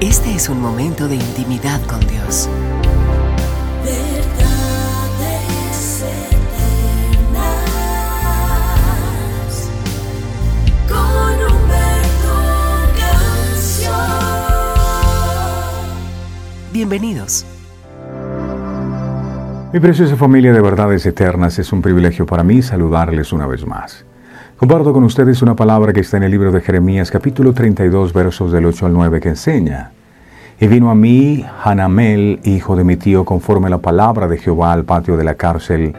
Este es un momento de intimidad con Dios. Verdades eternas con Humberto Canción. Bienvenidos. Mi preciosa familia de verdades eternas, es un privilegio para mí saludarles una vez más. Comparto con ustedes una palabra que está en el libro de Jeremías capítulo 32 versos del 8 al 9 que enseña. Y vino a mí Hanamel, hijo de mi tío, conforme la palabra de Jehová al patio de la cárcel,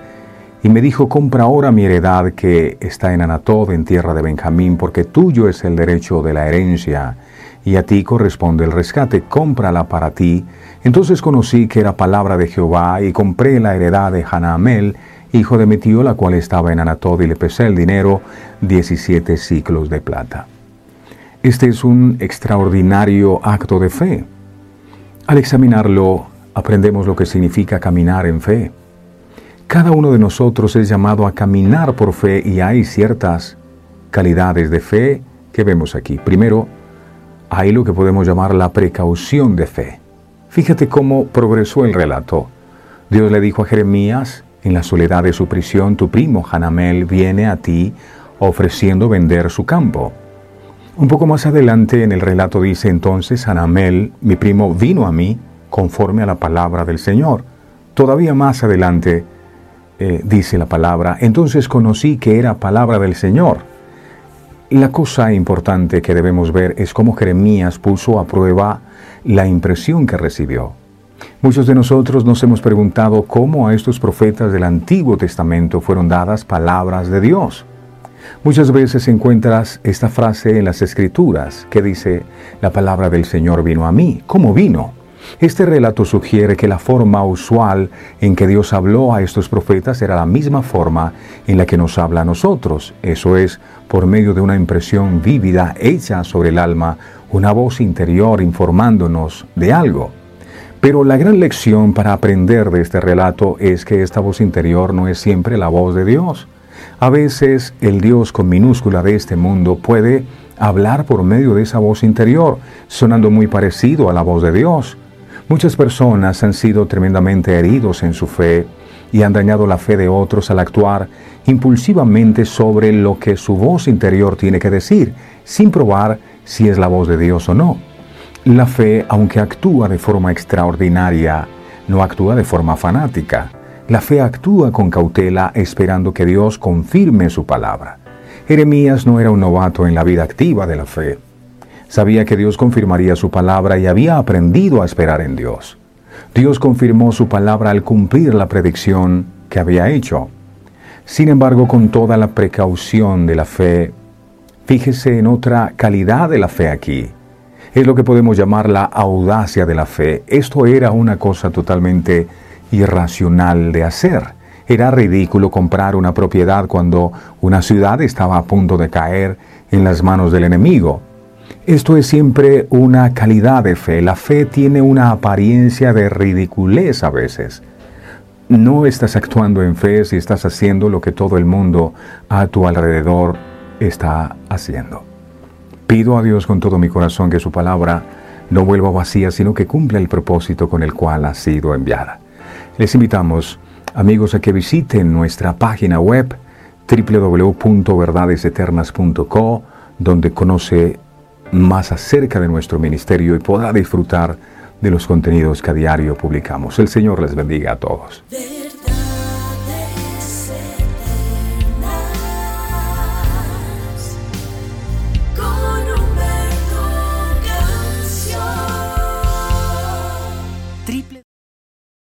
y me dijo, compra ahora mi heredad que está en Anatod, en tierra de Benjamín, porque tuyo es el derecho de la herencia, y a ti corresponde el rescate, cómprala para ti. Entonces conocí que era palabra de Jehová, y compré la heredad de Hanamel, hijo de mi tío, la cual estaba en Anatod, y le pesé el dinero, 17 ciclos de plata. Este es un extraordinario acto de fe. Al examinarlo, aprendemos lo que significa caminar en fe. Cada uno de nosotros es llamado a caminar por fe y hay ciertas calidades de fe que vemos aquí. Primero, hay lo que podemos llamar la precaución de fe. Fíjate cómo progresó el relato. Dios le dijo a Jeremías, en la soledad de su prisión, tu primo Hanamel viene a ti ofreciendo vender su campo. Un poco más adelante en el relato dice entonces, Hanamel, mi primo, vino a mí conforme a la palabra del Señor. Todavía más adelante eh, dice la palabra, entonces conocí que era palabra del Señor. La cosa importante que debemos ver es cómo Jeremías puso a prueba la impresión que recibió. Muchos de nosotros nos hemos preguntado cómo a estos profetas del Antiguo Testamento fueron dadas palabras de Dios. Muchas veces encuentras esta frase en las Escrituras que dice, la palabra del Señor vino a mí. ¿Cómo vino? Este relato sugiere que la forma usual en que Dios habló a estos profetas era la misma forma en la que nos habla a nosotros, eso es, por medio de una impresión vívida hecha sobre el alma, una voz interior informándonos de algo. Pero la gran lección para aprender de este relato es que esta voz interior no es siempre la voz de Dios. A veces el Dios con minúscula de este mundo puede hablar por medio de esa voz interior, sonando muy parecido a la voz de Dios. Muchas personas han sido tremendamente heridos en su fe y han dañado la fe de otros al actuar impulsivamente sobre lo que su voz interior tiene que decir, sin probar si es la voz de Dios o no. La fe, aunque actúa de forma extraordinaria, no actúa de forma fanática. La fe actúa con cautela esperando que Dios confirme su palabra. Jeremías no era un novato en la vida activa de la fe. Sabía que Dios confirmaría su palabra y había aprendido a esperar en Dios. Dios confirmó su palabra al cumplir la predicción que había hecho. Sin embargo, con toda la precaución de la fe, fíjese en otra calidad de la fe aquí. Es lo que podemos llamar la audacia de la fe. Esto era una cosa totalmente irracional de hacer. Era ridículo comprar una propiedad cuando una ciudad estaba a punto de caer en las manos del enemigo. Esto es siempre una calidad de fe. La fe tiene una apariencia de ridiculez a veces. No estás actuando en fe si estás haciendo lo que todo el mundo a tu alrededor está haciendo. Pido a Dios con todo mi corazón que su palabra no vuelva vacía, sino que cumpla el propósito con el cual ha sido enviada. Les invitamos, amigos, a que visiten nuestra página web www.verdadeseternas.co, donde conoce más acerca de nuestro ministerio y podrá disfrutar de los contenidos que a diario publicamos. El Señor les bendiga a todos.